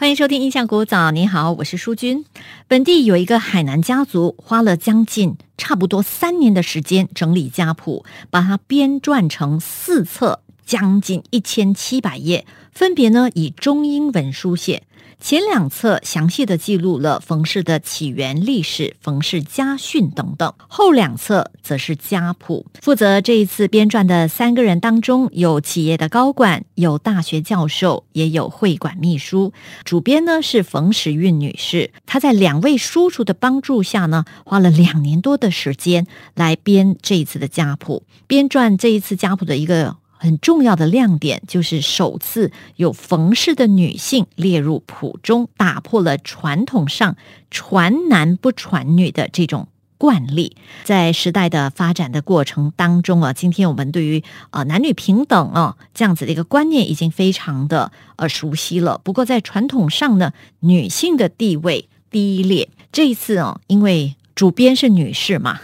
欢迎收听《印象古早》，你好，我是淑君。本地有一个海南家族，花了将近差不多三年的时间整理家谱，把它编撰成四册，将近一千七百页，分别呢以中英文书写。前两册详细的记录了冯氏的起源历史、冯氏家训等等，后两册则是家谱。负责这一次编撰的三个人当中，有企业的高管，有大学教授，也有会馆秘书。主编呢是冯时韵女士，她在两位叔叔的帮助下呢，花了两年多的时间来编这一次的家谱。编撰这一次家谱的一个。很重要的亮点就是首次有冯氏的女性列入谱中，打破了传统上传男不传女的这种惯例。在时代的发展的过程当中啊，今天我们对于呃男女平等啊这样子的一个观念已经非常的呃熟悉了。不过在传统上呢，女性的地位低劣。这一次哦，因为主编是女士嘛。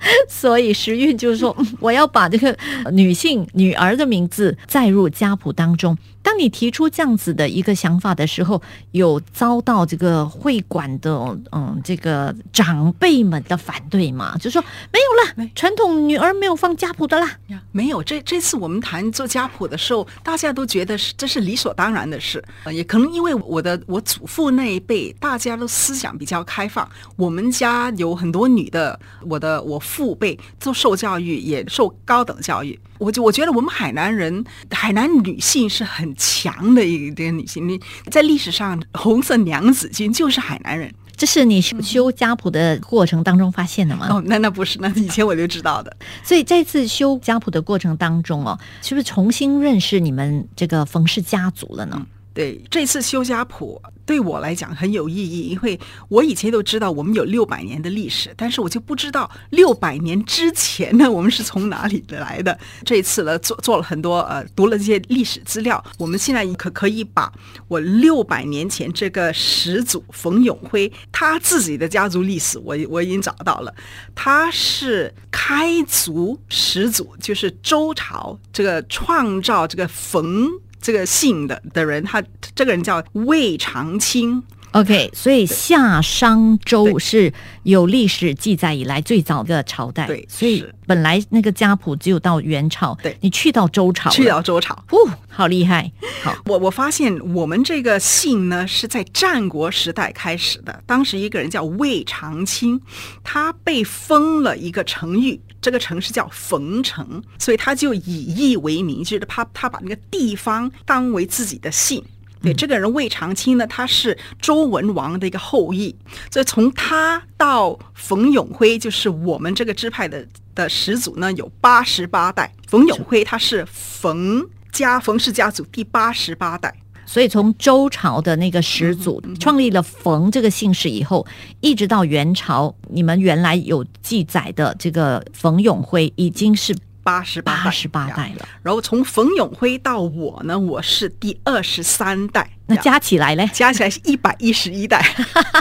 所以时运就是说，我要把这个女性女儿的名字载入家谱当中。当你提出这样子的一个想法的时候，有遭到这个会馆的嗯这个长辈们的反对吗？就说没有了，传统女儿没有放家谱的啦。没有，这这次我们谈做家谱的时候，大家都觉得是这是理所当然的事。也可能因为我的我祖父那一辈，大家都思想比较开放。我们家有很多女的，我的我父辈都受教育，也受高等教育。我就我觉得我们海南人，海南女性是很强的一个女性。你在历史上，红色娘子军就是海南人。这是你修家谱的过程当中发现的吗？哦，那那不是，那以前我就知道的。所以这次修家谱的过程当中哦，是不是重新认识你们这个冯氏家族了呢？对，这次修家谱对我来讲很有意义，因为我以前都知道我们有六百年的历史，但是我就不知道六百年之前呢，我们是从哪里来的。这次呢，做做了很多呃，读了这些历史资料，我们现在可可以把我六百年前这个始祖冯永辉他自己的家族历史，我我已经找到了，他是开族始祖，就是周朝这个创造这个冯。这个姓的的人，他这个人叫魏长青。OK，所以夏商周是有历史记载以来最早的朝代。对，所以本来那个家谱只有到元朝。对，你去到周朝，去到周朝，哦，好厉害！好，我我发现我们这个姓呢是在战国时代开始的。当时一个人叫魏长青，他被封了一个城域。这个城市叫冯城，所以他就以邑为名，就是他他把那个地方当为自己的姓。对，这个人魏长卿呢，他是周文王的一个后裔，所以从他到冯永辉，就是我们这个支派的的始祖呢，有八十八代。冯永辉他是冯家冯氏家族第八十八代。所以从周朝的那个始祖创立了冯这个姓氏以后，一直到元朝，你们原来有记载的这个冯永辉已经是八十八十八代了。然后从冯永辉到我呢，我是第二十三代。那加起来呢？加起来是一百一十一代。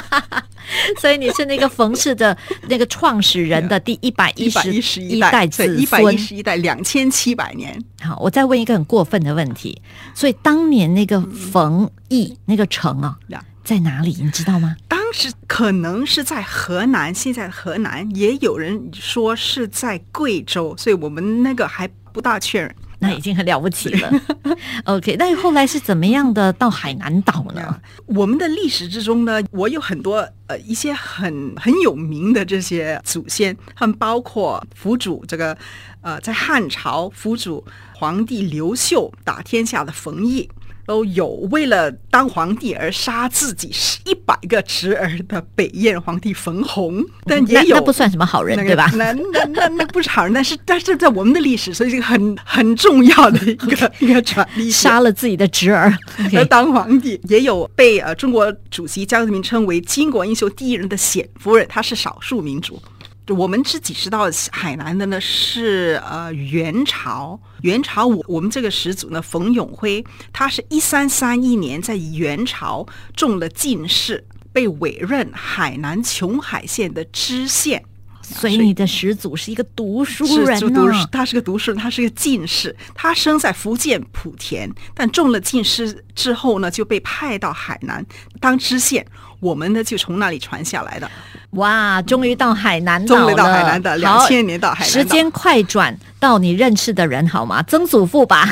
所以你是那个冯氏的那个创始人的第一百一十一代子孙，一百一十一代两千七百年。好，我再问一个很过分的问题：所以当年那个冯邑那个城啊，在哪里？你知道吗？当时可能是在河南，现在河南也有人说是在贵州，所以我们那个还不大确认。那已经很了不起了。OK，那后来是怎么样的到海南岛呢？我们的历史之中呢，我有很多呃一些很很有名的这些祖先，他们包括辅主这个呃在汉朝辅主皇帝刘秀打天下的冯异。都有为了当皇帝而杀自己一百个侄儿的北燕皇帝冯弘，但也有那不算什么好人对吧？那那那那不是好人，但是但是在我们的历史，所以这个很很重要的一个 一个传杀了自己的侄儿 而当皇帝，也有被呃中国主席江泽民称为巾帼英雄第一人的冼夫人，她是少数民族。我们自己知道海南的呢是呃元朝，元朝我我们这个始祖呢冯永辉，他是一三三一年在元朝中了进士，被委任海南琼海县的知县。所以你的始祖是一个读书是人呢。他是个读书人，他是个进士，他生在福建莆田，但中了进士之后呢，就被派到海南当知县。我们呢就从那里传下来的，哇，终于到海南岛了，终于到海南的两好千年到海南岛时间快转到你认识的人好吗？曾祖父吧，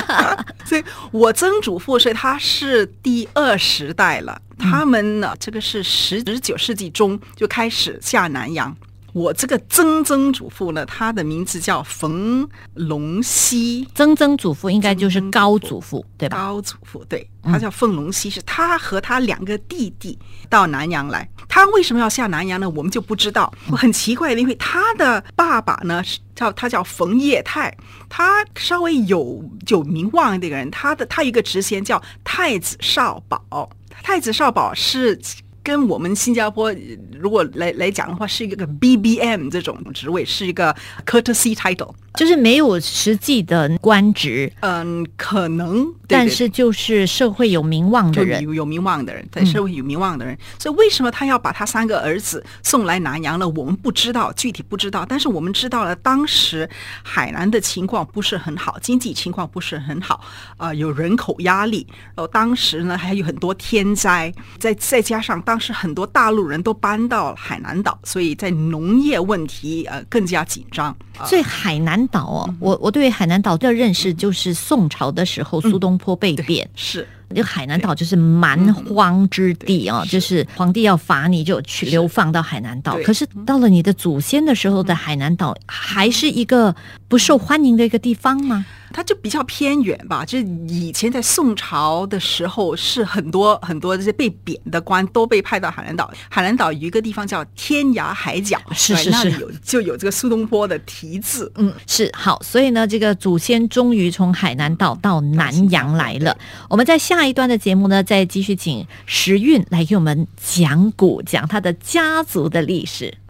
所以我曾祖父是他是第二时代了，嗯他们呢这个是十十九世纪中就开始下南洋。我这个曾曾祖父呢，他的名字叫冯龙溪，曾曾祖父应该就是高祖父，对吧？高祖父，对，他叫凤龙溪，是他和他两个弟弟到南阳来。他为什么要下南阳呢？我们就不知道，很奇怪的，因为他的爸爸呢是叫他叫冯业泰，他稍微有有名望的一个人，他的他有一个职衔叫太子少保，太子少保是。跟我们新加坡呃如果来来讲的话，是一个 BBM 这种职位，是一个 courtesy title。就是没有实际的官职，嗯，可能，对但是就是社会有名望的就人。有有名望的人，在社会有名望的人，所以为什么他要把他三个儿子送来南洋呢？我们不知道，具体不知道，但是我们知道了，当时海南的情况不是很好，经济情况不是很好，啊、有人口压力，然后当时呢还有很多天灾，再再加上当时很多大陆人都搬到海南岛，所以在农业问题呃更加紧张。啊所以海南岛嗯。哦，我我对海南岛的认识就是宋朝的时候苏东坡被对贬，是。这海南岛就是蛮荒之地啊，对就是。皇帝要罚你就去流放到海南岛。可是到了你的祖先的时候的海南岛，还是一个不受欢迎的一个地方吗？它就比较偏远吧，就是以前在宋朝的时候，是很多很多这些被贬的官都被派到海南岛。海南岛有一个地方叫天涯海角，是是是那里有就有这个苏东坡的题字。嗯，是好，所以呢，这个祖先终于从海南岛到南洋来了。我们在下一段的节目呢，再继续请时运来给我们讲古，讲他的家族的历史。